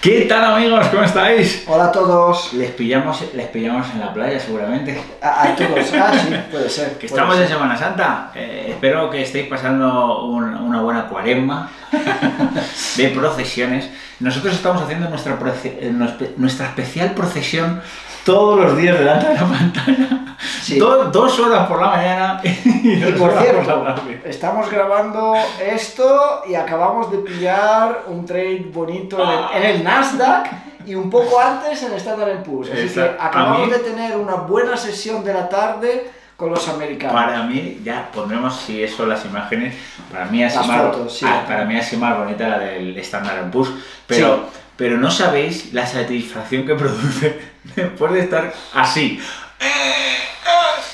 ¿Qué tal amigos? ¿Cómo estáis? Hola a todos. Les pillamos, les pillamos en la playa seguramente. A, a todos. Ah, sí, puede ser. Que puede estamos en. Semana Santa. Eh, espero que estéis pasando un- una buena cuaresma de procesiones. Nosotros estamos haciendo nuestra, proce- eh, nuestra- nuestra especial procesión todos los días delante de la pantalla. Sí. Do- dos horas por la mañana y, Y por cierto, estamos grabando esto y acabamos de pillar un trade bonito en el, en el Nasdaq y un poco antes en Standard Poor's. Así que Exacto. A acabamos mí- de tener una buena sesión de la tarde con los americanos. Para mí, ya pondremos si eso las imágenes. Para mí Las más, sí. ah, para mí más bonita la del Standard Poor's, pero Sí. pero no sabéis la satisfacción que produce después de estar así.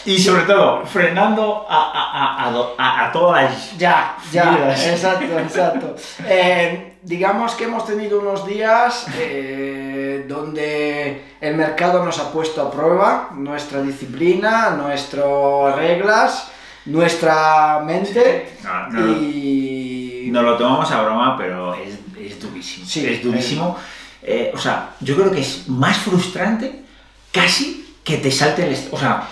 Y sobre todo, frenando a, a, a, a, do- a- a todas. Ya, ya, Vidas. exacto, exacto. Eh, digamos que hemos tenido unos días eh, donde el mercado nos ha puesto a prueba nuestra disciplina, nuestras reglas, nuestra mente No, no, y... Nos lo tomamos a broma, pero es, es durísimo. Sí, es durísimo. Eh, o sea, yo creo que es más frustrante casi que te salte el... O sea,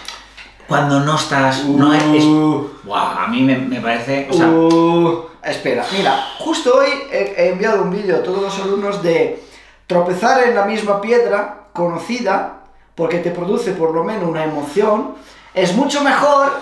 cuando no estás... No es, es- Uh, Guau, a mí me, me parece... O sea, uh, espera, mira, justo hoy he, he enviado un vídeo a todos los alumnos de tropezar en la misma piedra conocida, porque te produce por lo menos una emoción, es mucho mejor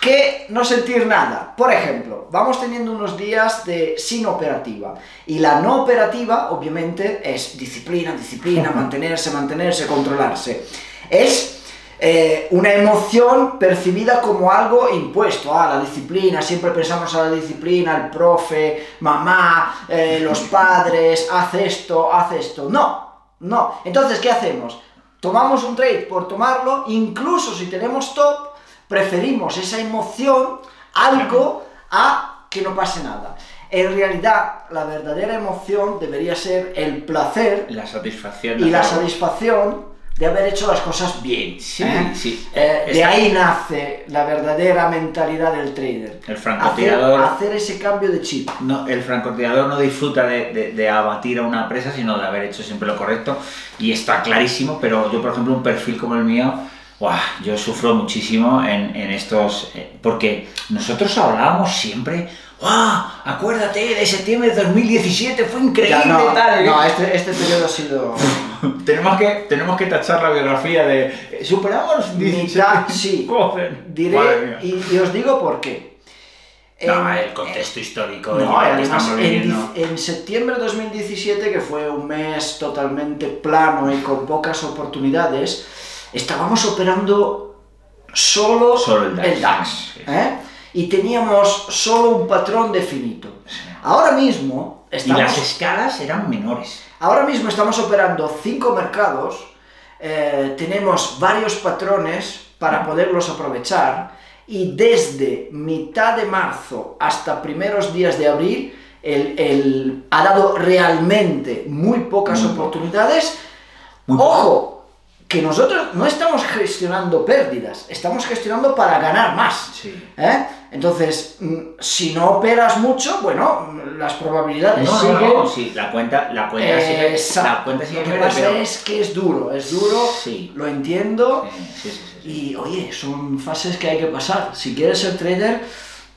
que no sentir nada. Por ejemplo, vamos teniendo unos días de sin operativa. Y la no operativa, obviamente, es disciplina, disciplina, mantenerse, mantenerse, controlarse. Es eh, una emoción percibida como algo impuesto. Ah, la disciplina, siempre pensamos a la disciplina, el profe, mamá, eh, los padres, haz esto, haz esto. No, no. Entonces, ¿qué hacemos? Tomamos un trade por tomarlo, incluso si tenemos top, preferimos esa emoción, algo, a que no pase nada. En realidad, la verdadera emoción debería ser el placer la satisfacción... y la satisfacción de haber hecho las cosas bien. Sí, ¿eh? sí. Eh, de ahí nace la verdadera mentalidad del trader. El Hacer, francotirador... hacer ese cambio de chip. No, el francotirador no disfruta de, de- de abatir a una presa, sino de haber hecho siempre lo correcto. Y está clarísimo, pero yo, por ejemplo, un perfil como el mío, ¡guau! yo sufro muchísimo en, en estos... eh, porque nosotros hablábamos siempre, ¡guau! Acuérdate de septiembre de 2017, fue increíble Ya, no, tal. ¿eh?". no, este, este periodo ha sido tenemos, que, tenemos que tachar la biografía de... eh, ¿Superamos 17? mitad, sí. Diré, y, y os digo por qué. No, En- el contexto histórico No, además en, en septiembre de 2017, que fue un mes totalmente plano y con pocas oportunidades, estábamos operando solo, Solo el DAX, sí. ¿eh? Y teníamos solo un patrón definido. Ahora mismo Y estamos, las escalas eran menores. ahora mismo estamos operando cinco mercados, eh, tenemos varios patrones para poderlos aprovechar y desde mitad de marzo hasta primeros días de abril el, el- ha dado realmente muy pocas Muy oportunidades. Muy. Ojo, que nosotros no estamos gestionando pérdidas, estamos gestionando para ganar más. Sí. ¿eh? Entonces, mm, si no operas mucho, bueno, las probabilidades No, siguen. no, sí, la cuenta, la cuenta sigue, la cuenta sigue Lo que pasa pero... es que es duro, es duro, Sí. lo entiendo. Sí, sí, sí, sí. Y oye, son fases que hay que pasar. Si quieres ser trader,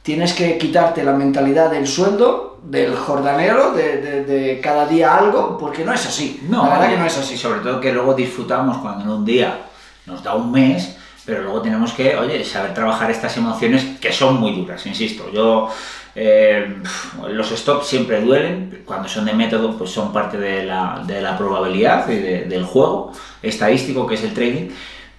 tienes que quitarte la mentalidad del sueldo, del jordanero, de, de- de cada día algo, porque no es así. No, la verdad y- que no es así. sobre todo que luego disfrutamos cuando en un día nos da un mes, pero luego tenemos que, oye, saber trabajar estas emociones que son muy duras, insisto. Yo, eh, los stops siempre duelen, cuando son de método, pues son parte de la, de la probabilidad y de- del juego estadístico que es el trading.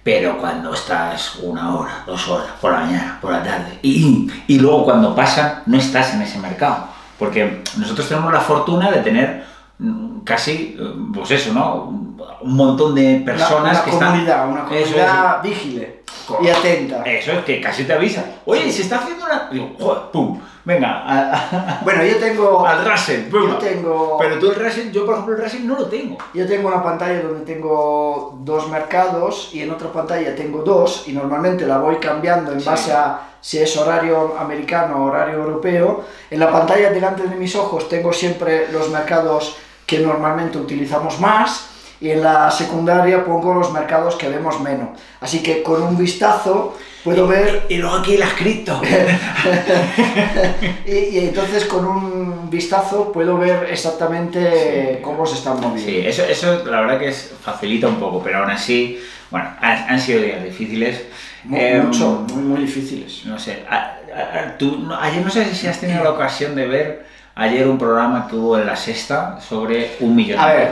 Pero cuando estás una hora, dos horas, por la mañana, por la tarde, y, y luego cuando pasan, no estás en ese mercado. Porque nosotros tenemos la fortuna de tener mm, casi, eh, pues eso, ¿no? Un montón de personas una que comunidad, están... una Eso es, comunidad vigile y atenta. Eso es, que casi te avisa. Oye, se está haciendo una... Digo, joder, pum, venga, a- a- Bueno, yo tengo, al pum. yo tengo, Pero tú el Russell, yo por ejemplo el Russell no lo tengo. yo tengo una pantalla donde tengo dos mercados y en otra pantalla tengo dos y normalmente la voy cambiando en Sí. base a si es horario americano o horario europeo. En la pantalla delante de mis ojos tengo siempre los mercados que normalmente utilizamos más y en la secundaria pongo los mercados que vemos menos. Así que con un vistazo puedo ver... Y luego aquí las cripto. y, y entonces con un vistazo puedo ver exactamente cómo se están moviendo. Sí, eso, eso la verdad que es, facilita un poco, pero aún así, bueno, han, han sido días difíciles. Mu- Eh, Mucho, muy, muy difíciles. No sé, a- a- tú, no- ayer no sé si has tenido la ocasión de ver ayer un programa que hubo en la sexta sobre un millón. A ver,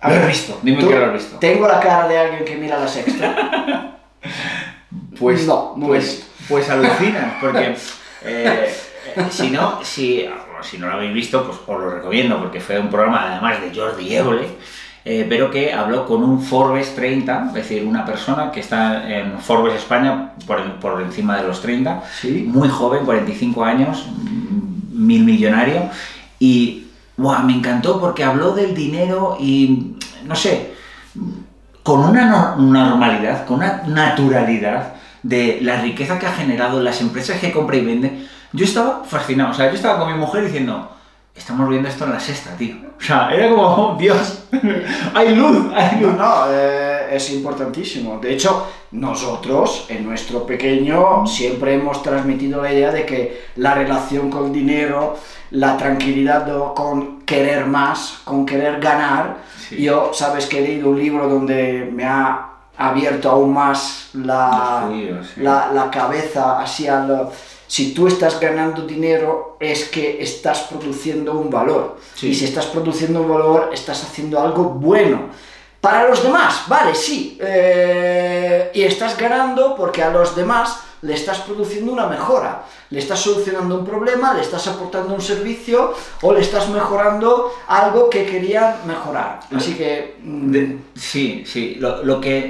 a ¿Lo has ver, visto? Dime ¿tú- que lo has visto. ¿Tengo la cara de alguien que mira la sexta? Pues no, no pues, pues alucinas, porque eh, si no, si, si no lo habéis visto, pues os lo recomiendo, porque fue un programa además de Jordi Évole, eh, pero que habló con un Forbes 30, es decir, una persona que está en Forbes España por, por encima de los 30, Sí. muy joven, 45 años, mm, mil millonario, y buah, me encantó porque habló del dinero y, no sé, con una no- normalidad, con una naturalidad de la riqueza que ha generado en las empresas que compra y vende, yo estaba fascinado. O sea, yo estaba con mi mujer diciendo, estamos viendo esto en la sexta, tío. O sea, era como, oh, Dios, hay luz, hay No, luz. no, eh, es importantísimo. De hecho, nosotros, en nuestro pequeño, siempre hemos transmitido la idea de que la relación con el dinero, la tranquilidad con querer más, con querer ganar. Sí. Yo, sabes que he leído un libro donde me ha abierto aún más la, judíos, sí. la, la cabeza hacia lo... Si tú estás ganando dinero es que estás produciendo un valor. Sí. Y si estás produciendo un valor, estás haciendo algo bueno. Para los demás, vale, sí. eh, y estás ganando porque a los demás le estás produciendo una mejora. Le estás solucionando un problema, le estás aportando un servicio o le estás mejorando algo que querían mejorar. Así que... mm, De- sí, sí, lo, lo que...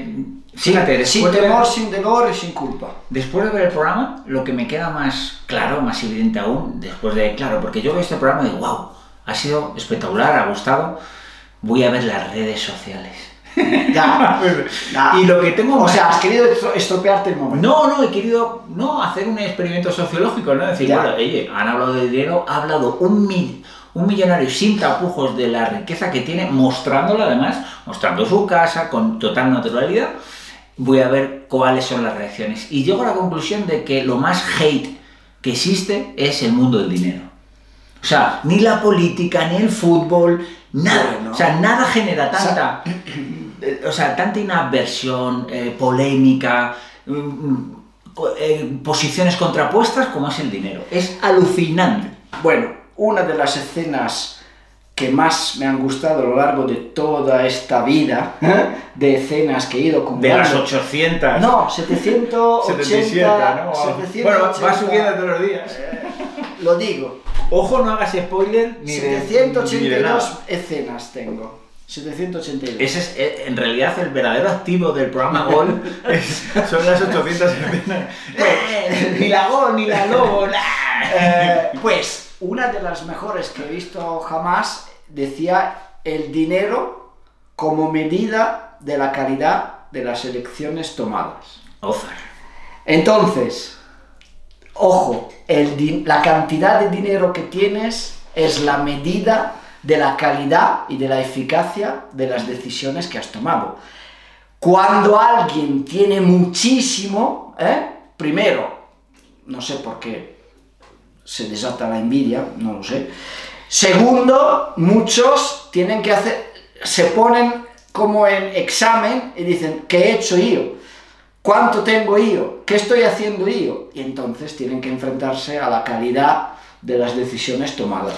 sin, Fíjate, sin después de ver- temor, sin dolor y sin culpa. Después de ver el programa, lo que me queda más claro, más evidente aún, después de, claro, porque yo veo este programa y digo, wow, ha sido espectacular, ha gustado, voy a ver las redes sociales. Ya. ya. Y lo que tengo O sea, has querido estro- estropearte el momento. No, no, he querido no, hacer un experimento sociológico, ¿no? Decir, Ya. bueno, oye, han hablado de dinero, ha hablado un, mil, un millonario sin tapujos de la riqueza que tiene, mostrándolo además, mostrando su casa con total naturalidad. Voy a ver cuáles son las reacciones. Y llego a la conclusión de que lo más hate que existe es el mundo del dinero. O sea, ni la política, ni el fútbol, nada. Bueno. O sea, nada genera tanta, eh, o sea, tanta inaversión, eh, polémica, mm, mm, eh, posiciones contrapuestas como es el dinero. Es alucinante. Bueno, una de las escenas que más me han gustado a lo largo de toda esta vida, de escenas que he ido De acumulando. las 800. No, 780. 77, ¿no? 780, Bueno, va subiendo todos los días. Lo digo. Ojo, no hagas spoiler ni de, ni de 782 nada. escenas tengo. 782. Ese es eh, en realidad el verdadero activo del programa Gol. es- son las 800 escenas. Eh, ni la Gol, ni la Lobo. Eh, pues una de las mejores que he visto jamás decía el dinero como medida de la calidad de las elecciones tomadas. Ozar. Entonces, ojo, la cantidad de dinero que tienes es la medida de la calidad y de la eficacia de las decisiones que has tomado. Cuando alguien tiene muchísimo, ¿eh? primero, no sé por qué se desata la envidia, no lo sé. Segundo, muchos tienen que hacer, se ponen como en examen y dicen, ¿qué he hecho yo? ¿Cuánto tengo yo? ¿Qué estoy haciendo yo? Y entonces tienen que enfrentarse a la calidad de las decisiones tomadas.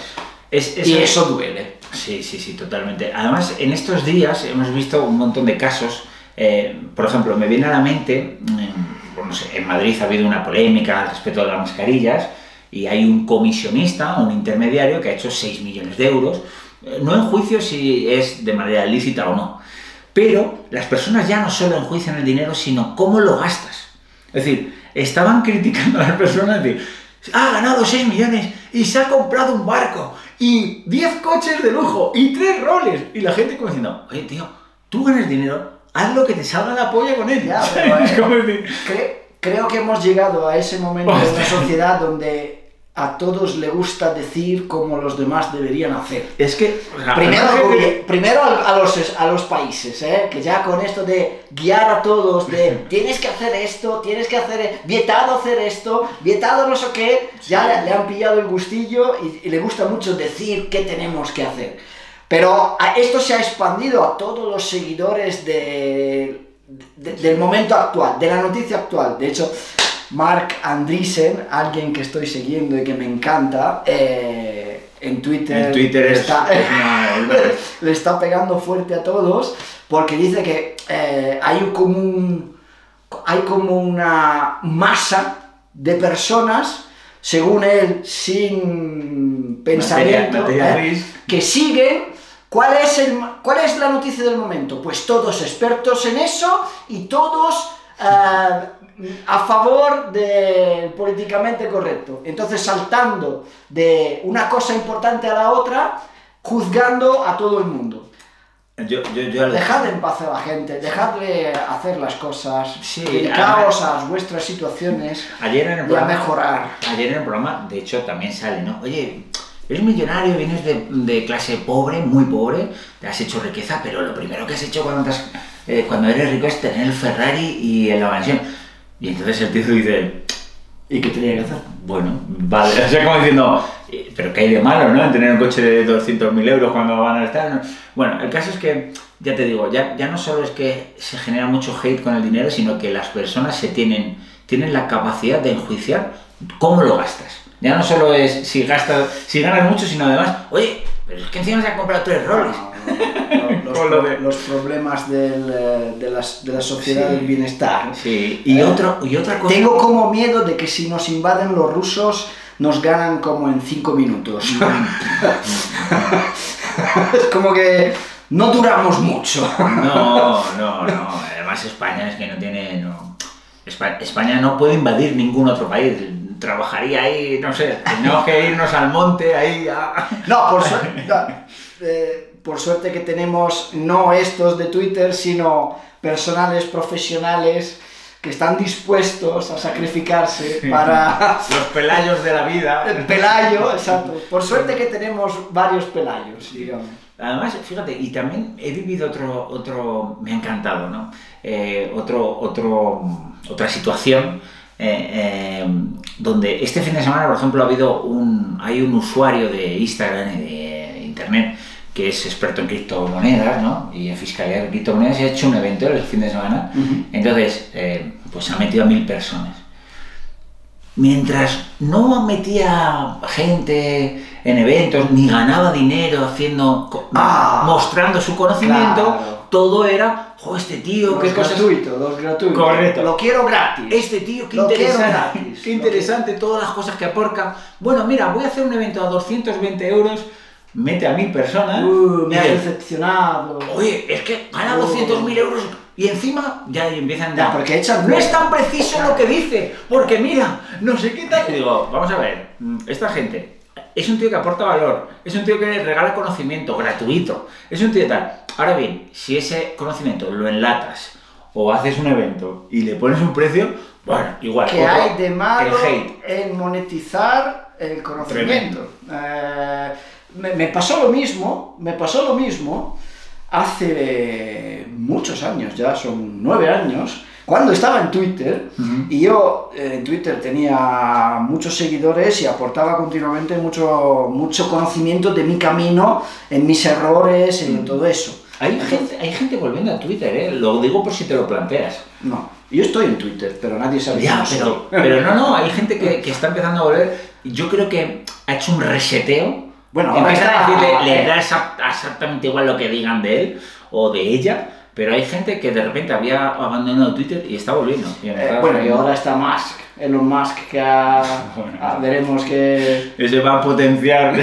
Es, es- Y eso duele. Sí, sí, sí, totalmente. Además, en estos días hemos visto un montón de casos. eh, por ejemplo, me viene a la mente, bueno, no sé, en Madrid ha habido una polémica al respecto de las mascarillas y hay un comisionista, un intermediario que ha hecho 6 millones de euros. Eh, No en juicio si es de manera lícita o no. Pero las personas ya no solo enjuician el dinero, sino cómo lo gastas. Es decir, estaban criticando a las personas de, ha ganado 6 millones y se ha comprado un barco y 10 coches de lujo y 3 roles. Y la gente como diciendo, oye tío, tú ganas dinero, haz lo que te salga la polla con él. Ya, pero, es eh, como decir, Cre- creo que hemos llegado a ese momento de una sociedad donde a todos le gusta decir cómo los demás deberían hacer. Es que. Primero, que- primero a, los, a los países, ¿eh? que ya con esto de guiar a todos, de tienes que hacer esto, tienes que hacer, vietado hacer esto, vietado no sé qué, ya le, le han pillado el gustillo y, y le gusta mucho decir qué tenemos que hacer. Pero a- esto se ha expandido a todos los seguidores de- de- del momento actual, de la noticia actual. De hecho, Mark Andreessen, alguien que estoy siguiendo y que me encanta, eh, en Twitter, En Twitter es, está, es le está pegando fuerte a todos porque dice que eh, hay como un hay como una masa de personas según él sin pensamiento materia ¿eh? que siguen ¿Cuál es, el, ¿Cuál es la noticia del momento? Pues todos expertos en eso y todos a favor del políticamente correcto. Entonces saltando de una cosa importante a la otra, juzgando a todo el mundo. Yo, yo, yo Dejad en paz a la gente, dejadle hacer las cosas, Sí, dedicaos además- a vuestras situaciones Ayer en el y a programa. mejorar. Ayer en el programa, de hecho, también sale, ¿no? Oye, eres millonario, vienes de, de clase pobre, muy pobre, te has hecho riqueza, pero lo primero que has hecho cuando, te has- eh, cuando eres rico es tener el Ferrari y la mansión. Y entonces el tío dice, ¿Y qué tenía que hacer? bueno, vale, o sea, como diciendo, eh, pero ¿qué hay de malo, no? En tener un coche de 200.000 euros cuando van a estar. ¿no? Bueno, el caso es que, ya te digo, ya, ya no solo es que se genera mucho hate con el dinero, sino que las personas se tienen, tienen la capacidad de enjuiciar cómo lo gastas. Ya no solo es si gastas, si ganas mucho, sino además, oye, pero es que encima se ha comprado tres roles. Los, Con lo pro- de- los problemas del, eh, de, las- de la sociedad Sí. del bienestar. Sí, y, Eh, otro, y otra cosa... Tengo como miedo de que si nos invaden los rusos, nos ganan como en 5 minutos. es como que no duramos mucho. No, no, no. Además España es que no tiene... no. España no puede invadir ningún otro país. Trabajaría ahí, no sé, tenemos que irnos al monte ahí a... No, por, suerte, por suerte que tenemos no estos de Twitter, sino personales profesionales que están dispuestos a sacrificarse para Los pelayos de la vida. el pelayo, exacto. Por suerte que tenemos varios pelayos, digamos. Además, fíjate, y también he vivido otro, otro, me ha encantado, ¿no? Eh, otro, otro, otra situación eh, eh, donde este fin de semana, por ejemplo, ha habido un, hay un usuario de Instagram y de Internet que es experto en criptomonedas, ¿no? Y en fiscalidad de criptomonedas y ha hecho un evento el fin de semana. Entonces, eh, pues ha metido a mil personas. Mientras no metía gente en eventos ni ganaba dinero haciendo Ah, mostrando su conocimiento, claro. todo era, jo, este tío, qué Los cosas. los gratuitos. Correcto. Lo quiero gratis. Este tío, qué Lo interesante, gratis. qué interesante todas las cosas que aporta. Bueno, mira, voy a hacer un evento a 220 euros, mete a mil personas. Uh, me dices, decepcionado. Oye, es que gana Oh. 200.000 euros y encima ya empiezan Ya, porque echan No es tan preciso lo que dice, porque mira, no sé qué tal. Y digo, vamos a ver, esta gente es un tío que aporta valor, es un tío que regala conocimiento gratuito, es un tío tal. Ahora bien, si ese conocimiento lo enlatas o haces un evento y le pones un precio, bueno, igual. ¿Qué otro, hay de malo El hate. en monetizar el conocimiento? Eh, me, me pasó lo mismo, me pasó lo mismo hace muchos años, ya son nueve años, cuando estaba en Twitter, y yo eh, en Twitter tenía muchos seguidores y aportaba continuamente mucho, mucho conocimiento de mi camino, en mis errores, en todo eso. Hay gente, hay gente volviendo a Twitter, ¿eh? lo digo por si te lo planteas. No, yo estoy en Twitter, pero nadie sabe Ya, pero, pero no, no, hay gente que, que está empezando a volver. Yo creo que ha hecho un reseteo. Bueno, Empiezan a decirle, le da exa- exactamente igual lo que digan de él o de ella, pero hay gente que de repente había abandonado Twitter y está volviendo. Y Eh, bueno, y ahora está Musk, Elon Musk, que ha- Bueno. ah, veremos que... Ese va a potenciar Va-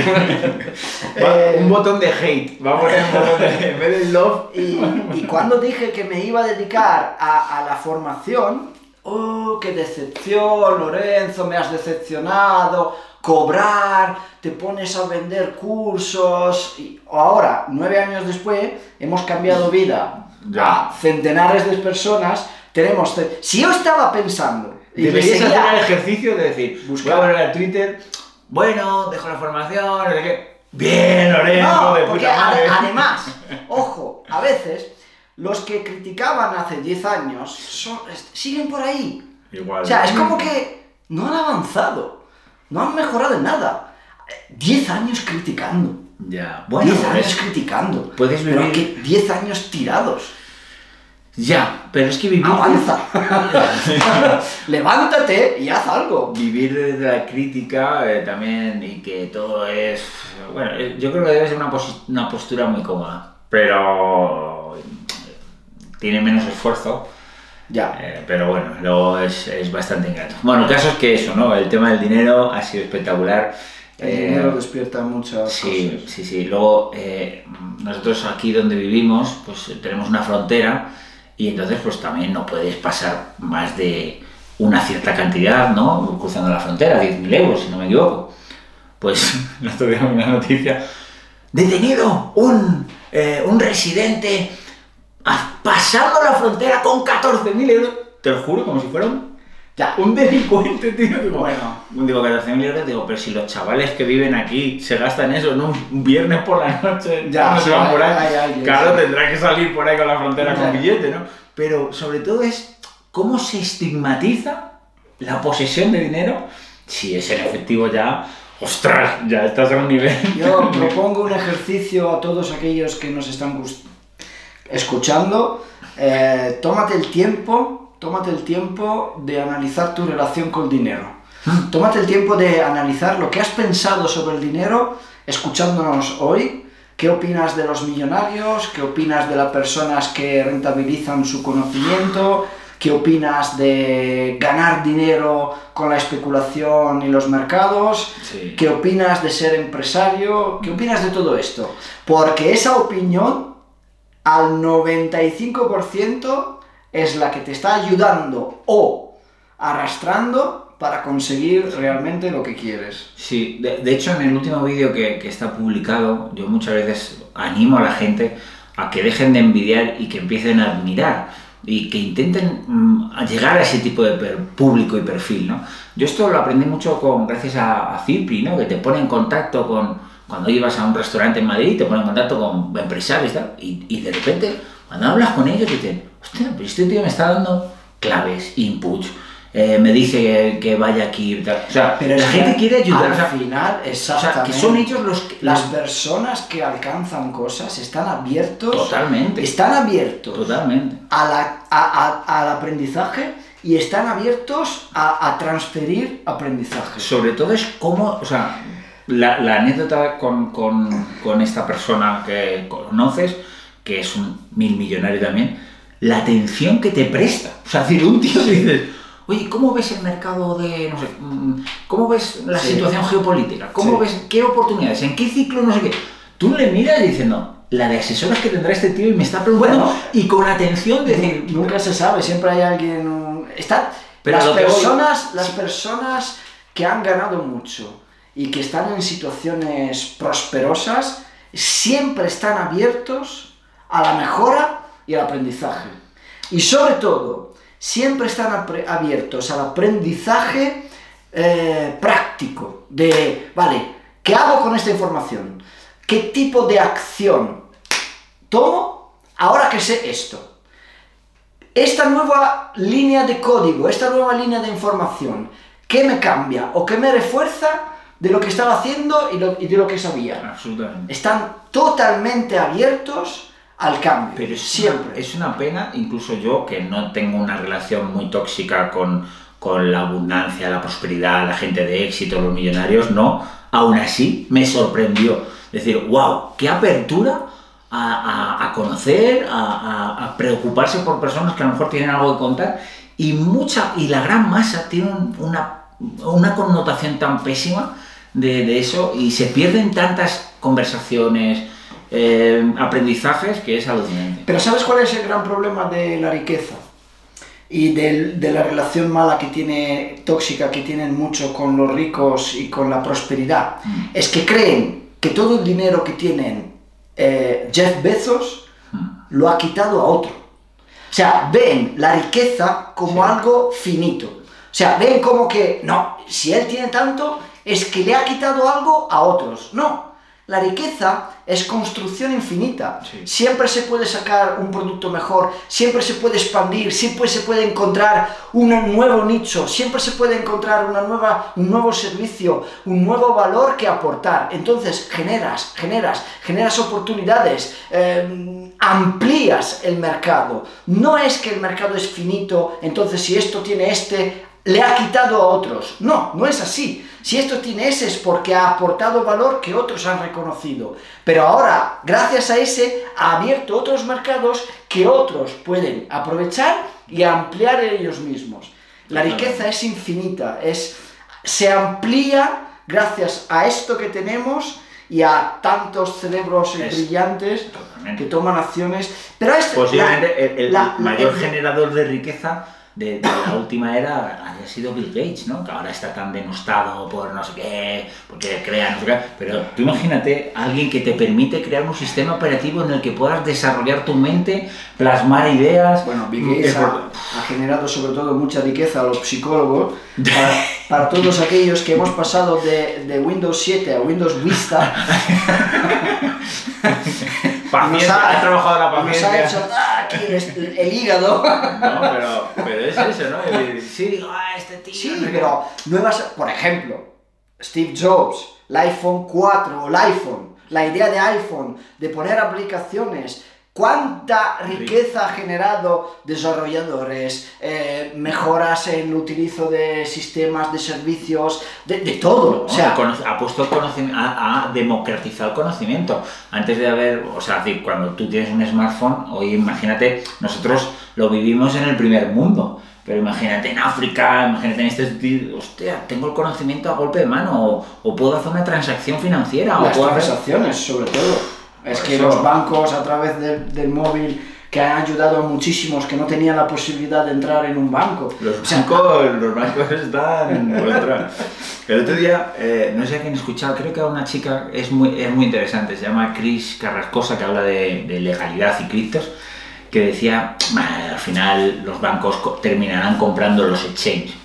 Eh. un botón de hate. Va a poner un botón de, en vez de love. Y, y cuando dije que me iba a dedicar a, a la formación, oh, qué decepción, Lorenzo, me has decepcionado, cobrar, te pones a vender cursos, y ahora, nueve años después, hemos cambiado vida Ya. a centenares de personas, tenemos... Si yo estaba pensando... y Deberías hacer el ejercicio de decir, Buscar. voy a a Twitter bueno, dejo la formación, no sé qué. Bien, Lorenzo, No, de porque puta madre. además, ojo, a veces los que criticaban hace 10 años son- siguen por ahí. Igual. O sea, es como que no han avanzado, no han mejorado en nada. 10 años criticando. Ya, bueno, 10 años criticando. puedes Pero vivir- que 10 años tirados. Ya, pero es que vivir... Avanza. Levántate y haz algo. Vivir desde la crítica eh, también y que todo es... Bueno, eh, yo creo que debe ser una, pos- una postura muy cómoda, pero eh, tiene menos esfuerzo, Ya. eh, pero bueno, luego es, es bastante ingrato. Bueno, el caso es que eso, ¿no? El tema del dinero ha sido espectacular. El Eh, dinero despierta muchas Sí, cosas. sí, sí. Luego, eh, nosotros aquí donde vivimos, pues eh, tenemos una frontera y entonces pues también no puedes pasar más de una cierta cantidad, ¿no? Cruzando la frontera, 10.000 euros, si no me equivoco. Pues el otro día una noticia, detenido un, eh, un residente pasando la frontera con 14.000 euros. Te lo juro, como si fuera un, Ya. un delincuente, tío. Digo, Bueno. Digo, 14.000 euros, digo, pero si los chavales que viven aquí se gastan eso, ¿no? Un viernes por la noche, Ya, no se van por ahí. alguien, claro, tendrá que salir por ahí con la frontera Ya. con billete, ¿no? Pero sobre todo es cómo se estigmatiza la posesión de dinero si es en efectivo ya, ostras, ya estás a un nivel. Yo propongo un ejercicio a todos aquellos que nos están gus- escuchando. Eh, tómate el tiempo, tómate el tiempo de analizar tu relación con el dinero. Tómate el tiempo de analizar lo que has pensado sobre el dinero escuchándonos hoy. ¿Qué opinas de los millonarios? ¿Qué opinas de las personas que rentabilizan su conocimiento? ¿Qué opinas de ganar dinero con la especulación y los mercados? Sí. ¿Qué opinas de ser empresario? ¿Qué opinas de todo esto? Porque esa opinión al 95% es la que te está ayudando o arrastrando para conseguir realmente lo que quieres. Sí, de, hecho en el último vídeo que, que está publicado, yo muchas veces animo a la gente a que dejen de envidiar y que empiecen a admirar y que intenten mm, llegar a ese tipo de per- público y perfil, ¿no? Yo esto lo aprendí mucho con, gracias a, a Cipri, ¿no? Que te pone en contacto con, cuando ibas a un restaurante en Madrid, te pone en contacto con empresarios y tal, y, y de repente, cuando hablas con ellos, dicen, hostia, pero este tío me está dando claves, inputs, eh, me dice que, que vaya aquí tal. O sea, Pero la gente quiere ayudar. Al o sea, final, o sea, exactamente. que son ellos los que... Las personas que alcanzan cosas están abiertos. Totalmente. Están abiertos Totalmente. a la- a- a- al aprendizaje y están abiertos a, a transferir aprendizaje. Sobre todo es cómo, o sea, la, la anécdota con, con- con esta persona que conoces, que es un mil millonario también, la atención que te presta. O sea, decir, un tío que dices, oye, ¿cómo ves el mercado de, no sé, mm, cómo ves la Sí. situación geopolítica? ¿Cómo Sí. ves qué oportunidades? ¿En qué ciclo? No sé qué. Tú le miras y dices, no, la de asesores que tendrá este tío y me está preguntando, Bueno. y con atención de decir, Nunca se sabe, siempre hay alguien. Están, Pero las, que voy- personas, las personas que han ganado mucho y que están en situaciones prosperosas siempre están abiertos a la mejora y al aprendizaje. Y sobre todo, siempre están abiertos al aprendizaje eh, práctico de, vale, ¿qué hago con esta información? ¿Qué tipo de acción tomo ahora que sé esto? esta nueva línea de código, esta nueva línea de información, ¿qué me cambia o qué me refuerza de lo que estaba haciendo y, lo- y de lo que sabía? absolutamente. Están totalmente abiertos al cambio. Pero es siempre. Una, es una pena, incluso yo, que no tengo una relación muy tóxica con, con la abundancia, la prosperidad, la gente de éxito, los millonarios, no. Aún así, me sorprendió. Decir, wow, qué apertura a, a- a conocer, a, a- preocuparse por personas que a lo mejor tienen algo que contar. Y mucha, y la gran masa tiene un- una, una connotación tan pésima de, de eso y se pierden tantas conversaciones, eh, aprendizajes que es alucinante. Pero ¿sabes cuál es el gran problema de la riqueza? Y de la relación mala que tiene, tóxica que tienen mucho con los ricos y con la prosperidad. Mm. Es que creen que todo el dinero que tienen eh, Jeff Bezos Mm. lo ha quitado a otro. O sea, ven la riqueza como Sí. algo finito. O sea, ven como que, no, si él tiene tanto, es que le ha quitado algo a otros. No, la riqueza es construcción infinita. Sí. Siempre se puede sacar un producto mejor, siempre se puede expandir, siempre se puede encontrar un nuevo nicho, siempre se puede encontrar una nueva, un nuevo servicio, un nuevo valor que aportar. Entonces generas, generas, generas oportunidades, eh, amplías el mercado. No es que el mercado es finito, entonces si esto tiene este, le ha quitado a otros. No, no es así. Si esto tiene ese es porque ha aportado valor que otros han reconocido. Pero ahora, gracias a ese, ha abierto otros mercados que otros pueden aprovechar y ampliar ellos mismos. La riqueza es infinita, es, se amplía gracias a esto que tenemos y a tantos cerebros Es- brillantes Totalmente. que toman acciones. Pero esto, Posiblemente la- el, el la- mayor el- generador de riqueza de, de la última era haya sido Bill Gates, ¿no? Que ahora está tan denostado por no sé qué, porque crea no sé qué. Pero tú imagínate a alguien que te permite crear un sistema operativo en el que puedas desarrollar tu mente, plasmar ideas. Bueno, Bill Gates Es ha, ha generado sobre todo mucha riqueza a los psicólogos, para, para todos aquellos que hemos pasado de, de Windows 7 a Windows Vista, Paciencia, nos ha- ha trabajado la nos ha paciencia. hecho ah, aquí el, el hígado. No, pero, pero es eso, ¿no? Sí, ah, este tío. Sí, pero nuevas, por ejemplo, Steve Jobs, el iPhone 4 o el iPhone, la idea de iPhone, de poner aplicaciones, cuánta riqueza ha generado desarrolladores, eh, mejoras en el utilizo de sistemas, de servicios, de, de todo. O sea, ha puesto el conocimiento, ha, democratizado el conocimiento. Antes de haber, o sea, cuando tú tienes un smartphone, hoy imagínate, nosotros lo vivimos en el primer mundo. Pero imagínate en África, imagínate en este sentido, hostia, tengo el conocimiento a golpe de mano, o, o puedo hacer una transacción financiera, o las puedo hacer... transacciones, sobre todo. Es que los bancos a través del- del móvil que han ayudado a muchísimos que no tenían la posibilidad de entrar en un banco. Los O sea, bancos, los bancos están. El otro día, eh, no sé a quién he escuchado, creo que a una chica es muy, es muy interesante, se llama Chris Carrascosa, que habla de, de legalidad y criptos, que decía, "Bah, al final los bancos co- terminarán comprando los exchange.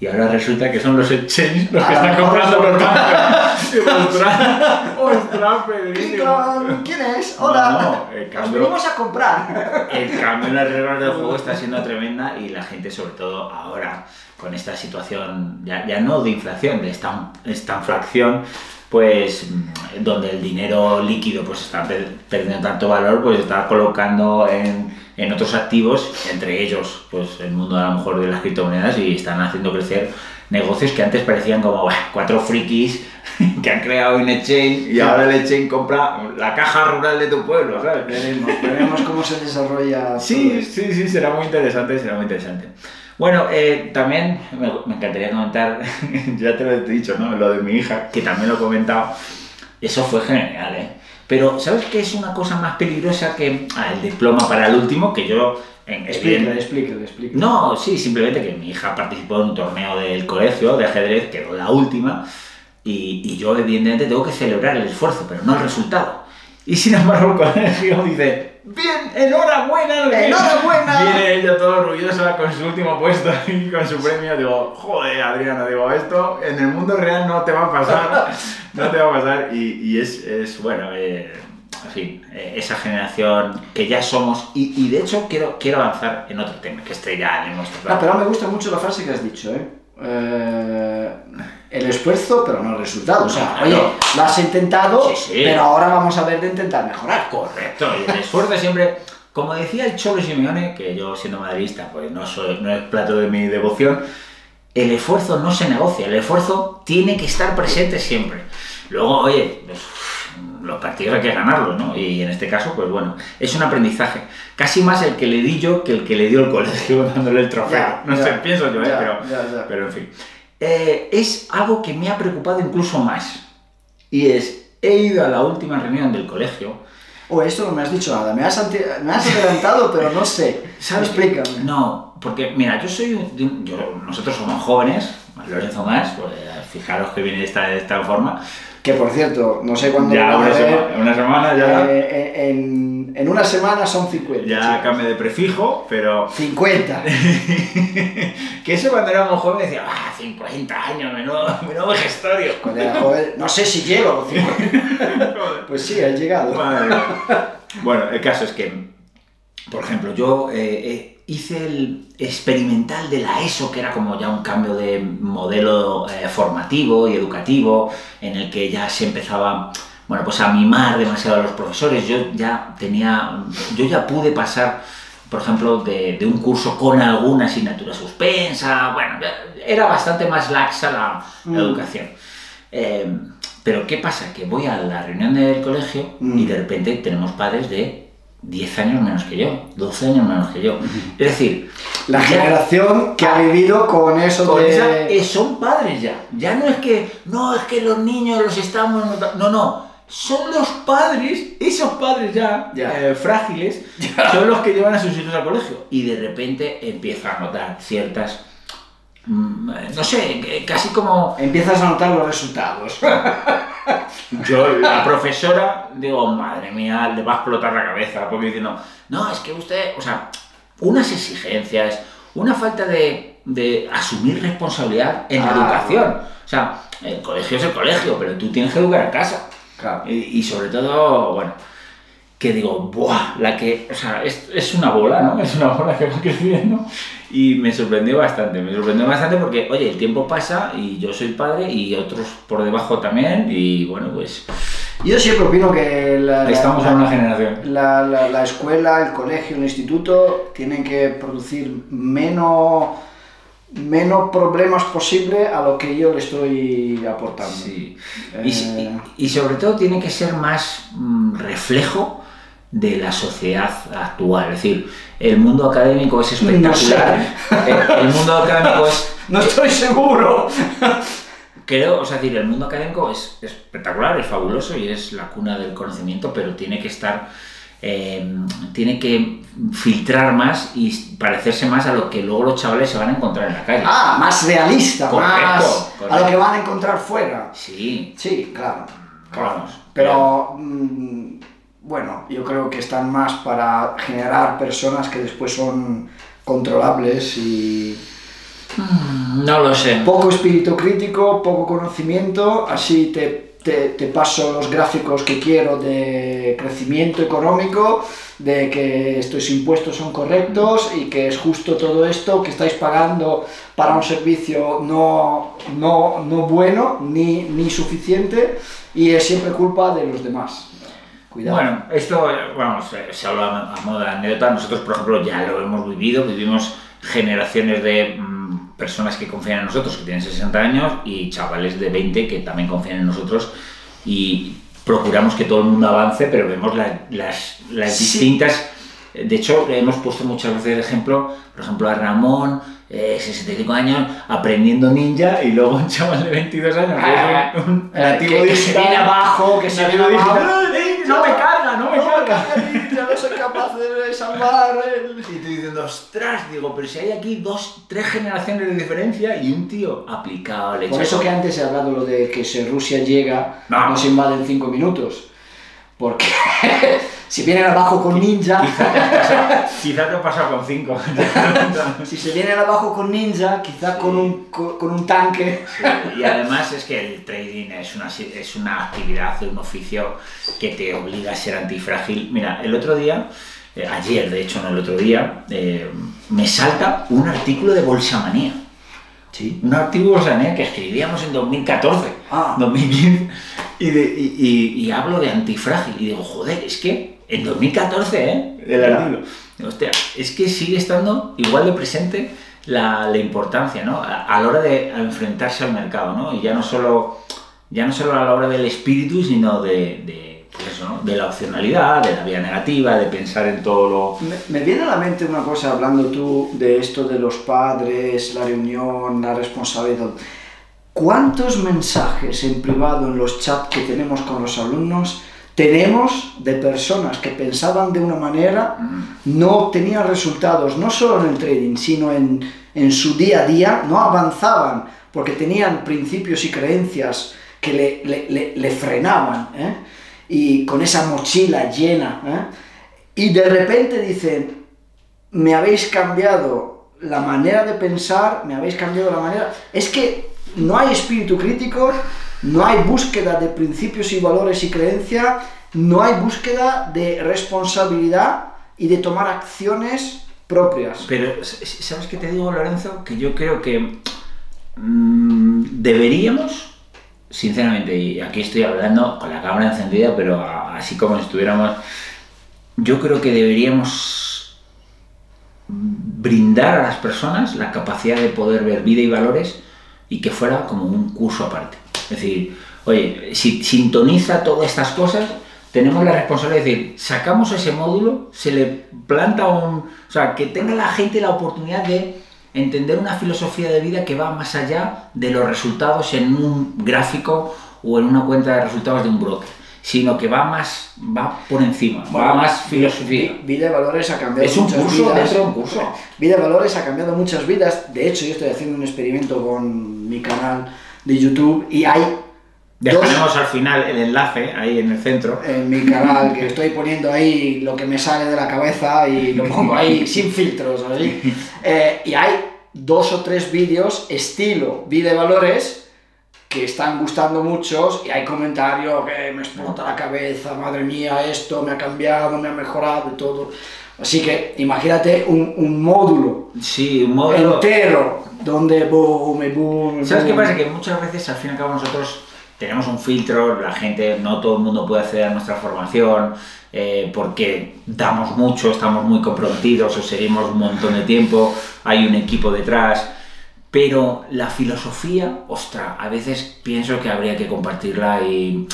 Y ahora resulta que son los exchange los que A lo están comprando son- los bancos. Digo, ostras, ostras. Clinton, ¿Quién es? Hola. No, no, el Nos cambio- venimos a comprar. El cambio en las reglas del juego está siendo tremenda y la gente, sobre todo ahora, con esta situación, ya, ya no de inflación, de esta, esta inflación, pues mm, donde el dinero líquido pues está per- perdiendo tanto valor, pues está colocando en, en otros activos, entre ellos pues el mundo a lo mejor de las criptomonedas y están haciendo crecer negocios que antes parecían como "Buah, cuatro frikis que han creado un exchange y ahora el exchange compra la caja rural de tu pueblo, ¿sabes? Veremos, veremos cómo se desarrolla. todo Sí, esto. sí, sí, será muy interesante, será muy interesante. Bueno, eh, también me, me encantaría comentar, ya te lo he dicho, ¿no? Lo de mi hija, que también lo he comentado. Eso fue genial, ¿eh? Pero, ¿sabes qué es una cosa más peligrosa que ah, el diploma para el último? Que yo, Explícale, explícale, explícale. no, sí, simplemente que mi hija participó en un torneo del colegio de ajedrez, quedó la última, y, y yo evidentemente tengo que celebrar el esfuerzo, pero no el resultado. Y sin embargo el colegio dice, bien, enhorabuena, no sé qué". ¡Enhorabuena! Viene ella todo orgullosa con su último puesto y con su premio, digo, joder Adriana, digo, esto en el mundo real no te va a pasar, no te va a pasar, y, y es, es, bueno, eh, en fin, eh, esa generación que ya somos, y, y de hecho quiero, quiero avanzar en otro tema, que este ya le hemos Ah, pero me gusta mucho la frase que has dicho, ¿eh? Eh, el esfuerzo, pero no el resultado. O sea, Claro. oye, lo has intentado, Sí, sí. pero ahora vamos a ver de intentar mejorar. Correcto, y el esfuerzo siempre, como decía el Cholo Simeone, que yo siendo madridista, pues no, soy, no es plato de mi devoción, el esfuerzo no se negocia, el esfuerzo tiene que estar presente siempre. Luego, oye, pues, los partidos hay que ganarlos, ¿no? Y en este caso, pues bueno, es un aprendizaje. Casi más el que le di yo que el que le dio el colegio dándole el trofeo. Ya, no ya, sé, pienso yo, ¿eh? ya, pero, pero en fin. Eh, es algo que me ha preocupado incluso más. Y es, he ido a la última reunión del colegio O esto no me has dicho nada, me has, ante- me has adelantado, pero no sé. ¿Sabes? Explícame. No, porque mira, yo soy yo- nosotros somos jóvenes, Lorenzo más, pues, fijaros que viene de esta, de esta forma, que por cierto, no sé cuándo Ya, una, semana, una semana ya, eh, en, en una semana son 50. ya chicos. cambia de prefijo, pero 50. que eso cuando éramos jóvenes decía, ah, 50 años, menudo, menudo vejestorio. Cuando era joven, no sé si llego a los 50. Joder. Pues sí, he llegado. Madre. Bueno, el caso es que, por ejemplo, yo eh, eh, hice el experimental de la ESO, que era como ya un cambio de modelo eh, formativo y educativo, en el que ya se empezaba, bueno, pues a mimar demasiado a los profesores. Yo ya tenía, yo ya pude pasar, por ejemplo, de, de un curso con alguna asignatura suspensa, bueno, era bastante más laxa la, la Mm. educación. Eh, pero ¿qué pasa? Que voy a la reunión del colegio Mm. y de repente tenemos padres de 10 años menos que yo, 12 años menos que yo. Es decir, La generación que ha vivido con eso con de... esa- eh, son padres ya. Ya no es que, no, es que los niños los estamos... nota-". No, no. Son los padres, esos padres ya, Ya. eh, frágiles, son los que llevan a sus hijos al colegio. Y de repente empieza a notar ciertas, no sé, casi como Empiezas a notar los resultados. Yo, la profesora, digo, madre mía, le va a explotar la cabeza, porque diciendo, no, es que usted, o sea, unas exigencias, una falta de, de asumir responsabilidad en la Ah, educación. O sea, el colegio es el colegio, pero tú tienes que educar a casa. Claro. Y, y sobre todo, bueno, que digo, ¡buah! La que, o sea, es, es una bola, ¿no? Es una bola que va creciendo. Y me sorprendió bastante, me sorprendió bastante porque, oye, el tiempo pasa y yo soy padre y otros por debajo también. Y bueno, pues Yo siempre opino que la, estamos la- en una generación. la, la- la escuela, el colegio, el instituto tienen que producir menos, menos problemas posible a lo que yo le estoy aportando. Sí. Eh, Y, y- y sobre todo tiene que ser más mm, reflejo de la sociedad actual. Es decir, el mundo académico es espectacular. El, el mundo académico es No estoy seguro. Creo, o sea, decir, el mundo académico es espectacular, es fabuloso y es la cuna del conocimiento, pero tiene que estar, eh, tiene que filtrar más y parecerse más a lo que luego los chavales se van a encontrar en la calle. Ah, más realista, Correcto, más a lo que van a encontrar fuera. Sí, Sí, claro. claro. Vamos, Pero bueno, yo creo que están más para generar personas que después son controlables y Mm, no lo sé. poco espíritu crítico, poco conocimiento, así te, te- te paso los gráficos que quiero de crecimiento económico, de que estos impuestos son correctos y que es justo todo esto que estáis pagando para un servicio no, no, no bueno ni, ni suficiente y es siempre culpa de los demás. Cuidado. Bueno, esto, vamos, se habla a modo de anécdota. Nosotros, por ejemplo, ya lo hemos vivido. Vivimos generaciones de mm, personas que confían en nosotros, que tienen 60 años, y chavales de 20 que también confían en nosotros. Y procuramos que todo el mundo avance, pero vemos la- las, las Sí. distintas. De hecho, hemos puesto muchas veces de ejemplo, por ejemplo, a Ramón, eh, 65 años, aprendiendo ninja, y luego un chaval de 22 años, que es un, un Eh, nativo que, que se viene abajo, que se viene abajo. digital. ¡Eh, no me carga, no me carga! Ya no soy capaz de salvar el... Y tú diciendo, ostras, digo, pero si hay aquí dos, tres generaciones de diferencia y un tío aplicado hecho. Por eso que antes he hablado lo de que si Rusia llega, No. nos invaden 5 minutos. Porque si vienen abajo con ninja, Quizá te has pasado, con cinco. si se vienen abajo con ninja, quizá con, un, con, con un tanque. Sí, y además es que el trading es una, es una actividad, un oficio que te obliga a ser antifrágil. Mira, el otro día, eh, ayer de hecho, no el otro día, eh, me salta un artículo de Bolsamanía. Sí. Un artículo de Bolsamanía que escribíamos en 2014. Ah. 2015 y, de- y- y- y hablo de antifrágil y digo, joder, es que en 2014, ¿eh? El artículo. Hostia, es que sigue estando igual de presente la, la importancia, ¿no? A, a la hora de enfrentarse al mercado, ¿no? Y ya no solo, ya no solo a la hora del espíritu, sino de, de, pues eso, ¿no? de la opcionalidad, de la vía negativa, de pensar en todo lo... Me, me viene a la mente una cosa hablando tú de esto de los padres, la reunión, la responsabilidad. ¿Cuántos mensajes en privado en los chats que tenemos con los alumnos tenemos de personas que pensaban de una manera, no obtenían resultados, no solo en el trading, sino en, en su día a día, no avanzaban porque tenían principios y creencias que le, le- le- le frenaban, ¿eh? y con esa mochila llena, ¿eh? y de repente dicen, me habéis cambiado la manera de pensar, me habéis cambiado la manera... Es que no hay espíritu crítico, no hay búsqueda de principios y valores y creencia, no hay búsqueda de responsabilidad y de tomar acciones propias. Pero, ¿sabes qué te digo, Lorenzo? Que yo creo que mm, deberíamos, sinceramente, y aquí estoy hablando con la cámara encendida, pero así como si estuviéramos, yo creo que deberíamos brindar a las personas la capacidad de poder ver vida y valores y que fuera como un curso aparte. Es decir, oye, si sintoniza todas estas cosas, tenemos la responsabilidad de decir, sacamos ese módulo, se le planta un... O sea, que tenga la gente la oportunidad de entender una filosofía de vida que va más allá de los resultados en un gráfico o en una cuenta de resultados de un broker, sino que va más, va por encima, va más filosofía. Vi- Vida de Valores ha cambiado Es un muchas curso vidas. dentro de un curso. Vida de Valores ha cambiado muchas vidas. De hecho, yo estoy haciendo un experimento con mi canal de YouTube y hay Dejaremos al final el enlace ahí en el centro. en mi canal que estoy poniendo ahí lo que me sale de la cabeza y lo pongo ahí sin filtros, así. Eh, y hay dos o tres vídeos estilo Vida de Valores que están gustando muchos y hay comentarios que me explota la cabeza, madre mía, esto me ha cambiado, me ha mejorado y todo. Así que imagínate un, un módulo Sí, un módulo... entero donde boom, ¿Sabes qué pasa? Que muchas veces al fin y al cabo nosotros tenemos un filtro, la gente, no todo el mundo puede acceder a nuestra formación eh, porque damos mucho, estamos muy comprometidos o seguimos un montón de tiempo, hay un equipo detrás, pero la filosofía, ostra, a veces pienso que habría que compartirla y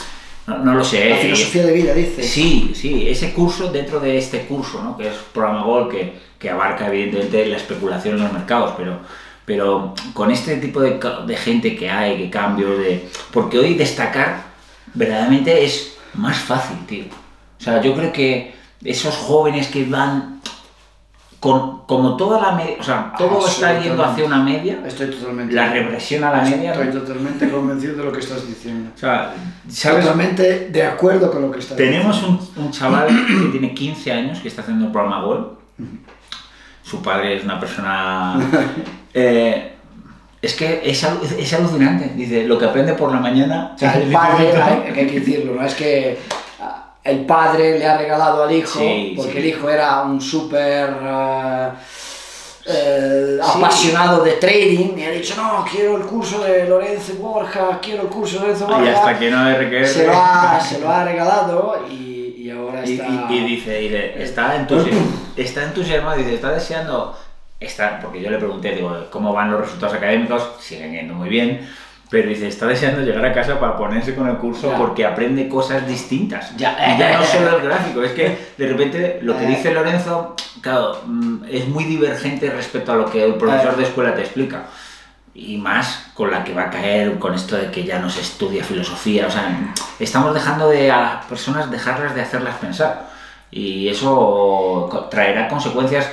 no, no lo sé. La eh, filosofía de vida, dice. Sí, sí, ese curso dentro de este curso, ¿no? que es programa Gol, que, que abarca evidentemente la especulación en los mercados, pero, pero con este tipo de, de gente que hay, que cambio, de... porque hoy destacar verdaderamente es más fácil, tío. O sea, yo creo que esos jóvenes que van con, como toda la media, o sea, todo está yendo hacia una media, Estoy totalmente. la regresión a la media, Estoy totalmente convencido de lo que estás diciendo. o sea, ¿sabes? Totalmente de acuerdo con lo que estás Tenemos diciendo. un, un chaval que tiene 15 años que está haciendo el programa Gol. Su padre es una persona... eh, es que es, es alucinante. Dice, lo que aprende por la mañana... O sea, el padre, hay, hay que decirlo, no es que ah, el padre le ha regalado al hijo, Sí, porque sí. el hijo era un súper eh, eh, Sí. apasionado de trading y ha dicho, no, quiero el curso de Lorenzo Borja, quiero el curso de Lorenzo Borja. Y hasta que no RQR... se, lo ha, se lo ha regalado y, y ahora está... y- y dice, está, entusi- está entusiasmado, dice, está deseando, está, porque yo le pregunté, digo, ¿cómo van los resultados académicos? Siguen yendo muy bien, pero dice, está deseando llegar a casa para ponerse con el curso Ya. porque aprende cosas distintas. Ya. Y ya no solo el gráfico, es que de repente lo que Eh. dice Lorenzo, claro, mm, es muy divergente respecto a lo que el profesor Eh. de escuela te explica. Y más con la que va a caer con esto de que ya no se estudia filosofía. O sea, estamos dejando de a las personas dejarlas de hacerlas pensar. Y eso traerá consecuencias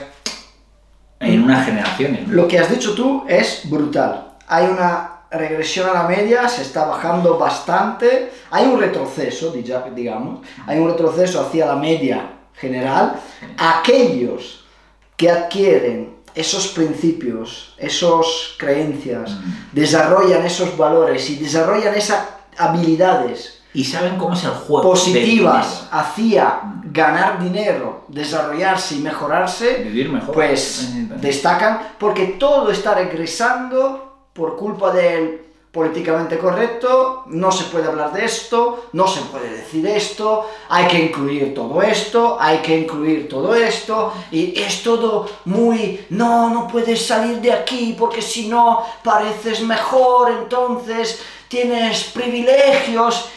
en unas generaciones. ¿no? Lo que has dicho tú es brutal. Hay una regresión a la media, se está bajando bastante. Hay un retroceso, diga- digamos. Hay un retroceso hacia la media general. Aquellos que adquieren esos principios, esas creencias, desarrollan esos valores y desarrollan esas habilidades Y saben cómo es el juego. positivas hacia ganar dinero, desarrollarse y mejorarse, Vivir mejor. pues Eh, destacan porque todo está regresando por culpa del políticamente correcto, no se puede hablar de esto, no se puede decir esto, hay que incluir todo esto, hay que incluir todo esto, y es todo muy, no, no puedes salir de aquí porque si no pareces mejor, entonces tienes privilegios.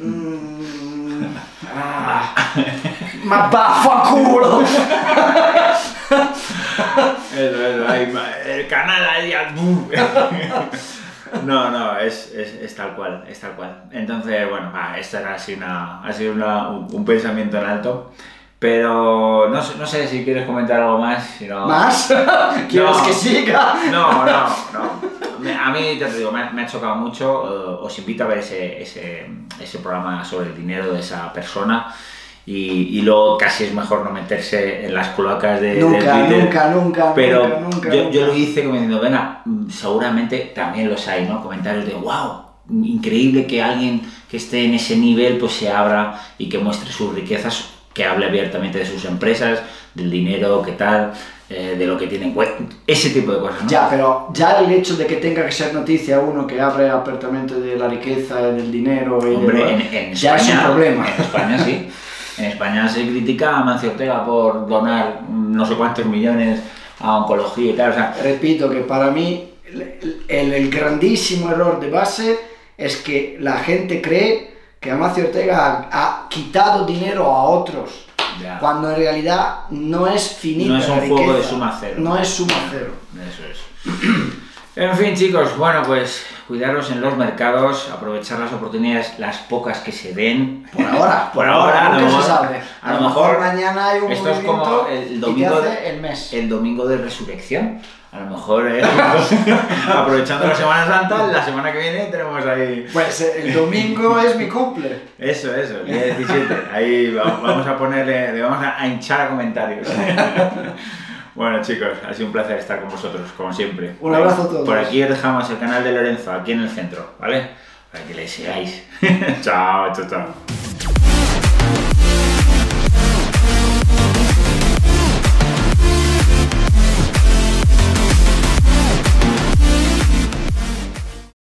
Mm, ah! Eso, eso, ahí el canal ahí. ah. No, no, es, es, es tal cual, es tal cual. Entonces, bueno, va, esto era así una, ha sido una- un, un pensamiento en alto. Pero no, sé- no sé si quieres comentar algo más. Si no... ¿Más? ¿Quieres No. que siga? No, no, no. a mí, te digo, me, ha- me ha chocado mucho. eh, os invito a ver ese, ese, ese programa sobre el dinero de esa persona. Y, y luego casi es mejor no meterse en las cloacas de, de Nunca, Twitter. nunca, nunca, Pero nunca, nunca, yo, yo nunca. lo hice como diciendo, venga, seguramente también los hay, ¿no? Comentarios de, wow, increíble que alguien que esté en ese nivel pues se abra y que muestre sus riquezas, que hable abiertamente de sus empresas, del dinero, qué tal, eh, de lo que tienen, cue- ese tipo de cosas, ¿no? Ya, pero ya el hecho de que tenga que ser noticia uno que hable abiertamente de la riqueza, del dinero y de- Hombre, en, en ya España, es un problema. En España sí. En España se critica a Mancio Ortega por donar no sé cuántos millones a oncología y tal. O sea, Repito que para mí el, el- el grandísimo error de base es que la gente cree que Amancio Ortega ha, ha quitado dinero a otros, ya, cuando en realidad no es finita No es un juego de suma cero. No es suma cero. Eso es. En fin, chicos, bueno, pues cuidaros en los mercados, aprovechar las oportunidades, las pocas que se den. Por ahora, Por ahora, a lo nunca se mejor- sabe. a lo mejor mañana hay un esto es como el domingo de- el mes. El domingo de resurrección. A lo mejor, eh, aprovechando la Semana Santa, la semana que viene tenemos ahí. Pues eh, el domingo es mi cumple. Eso, eso, el día 17. Ahí va- vamos a ponerle, le vamos a a hinchar a comentarios. Bueno, chicos, ha sido un placer estar con vosotros, como siempre. Un abrazo a todos. Por aquí os dejamos el canal de Lorenzo, aquí en el centro, ¿vale? Para que le sigáis. chao, chao, chao.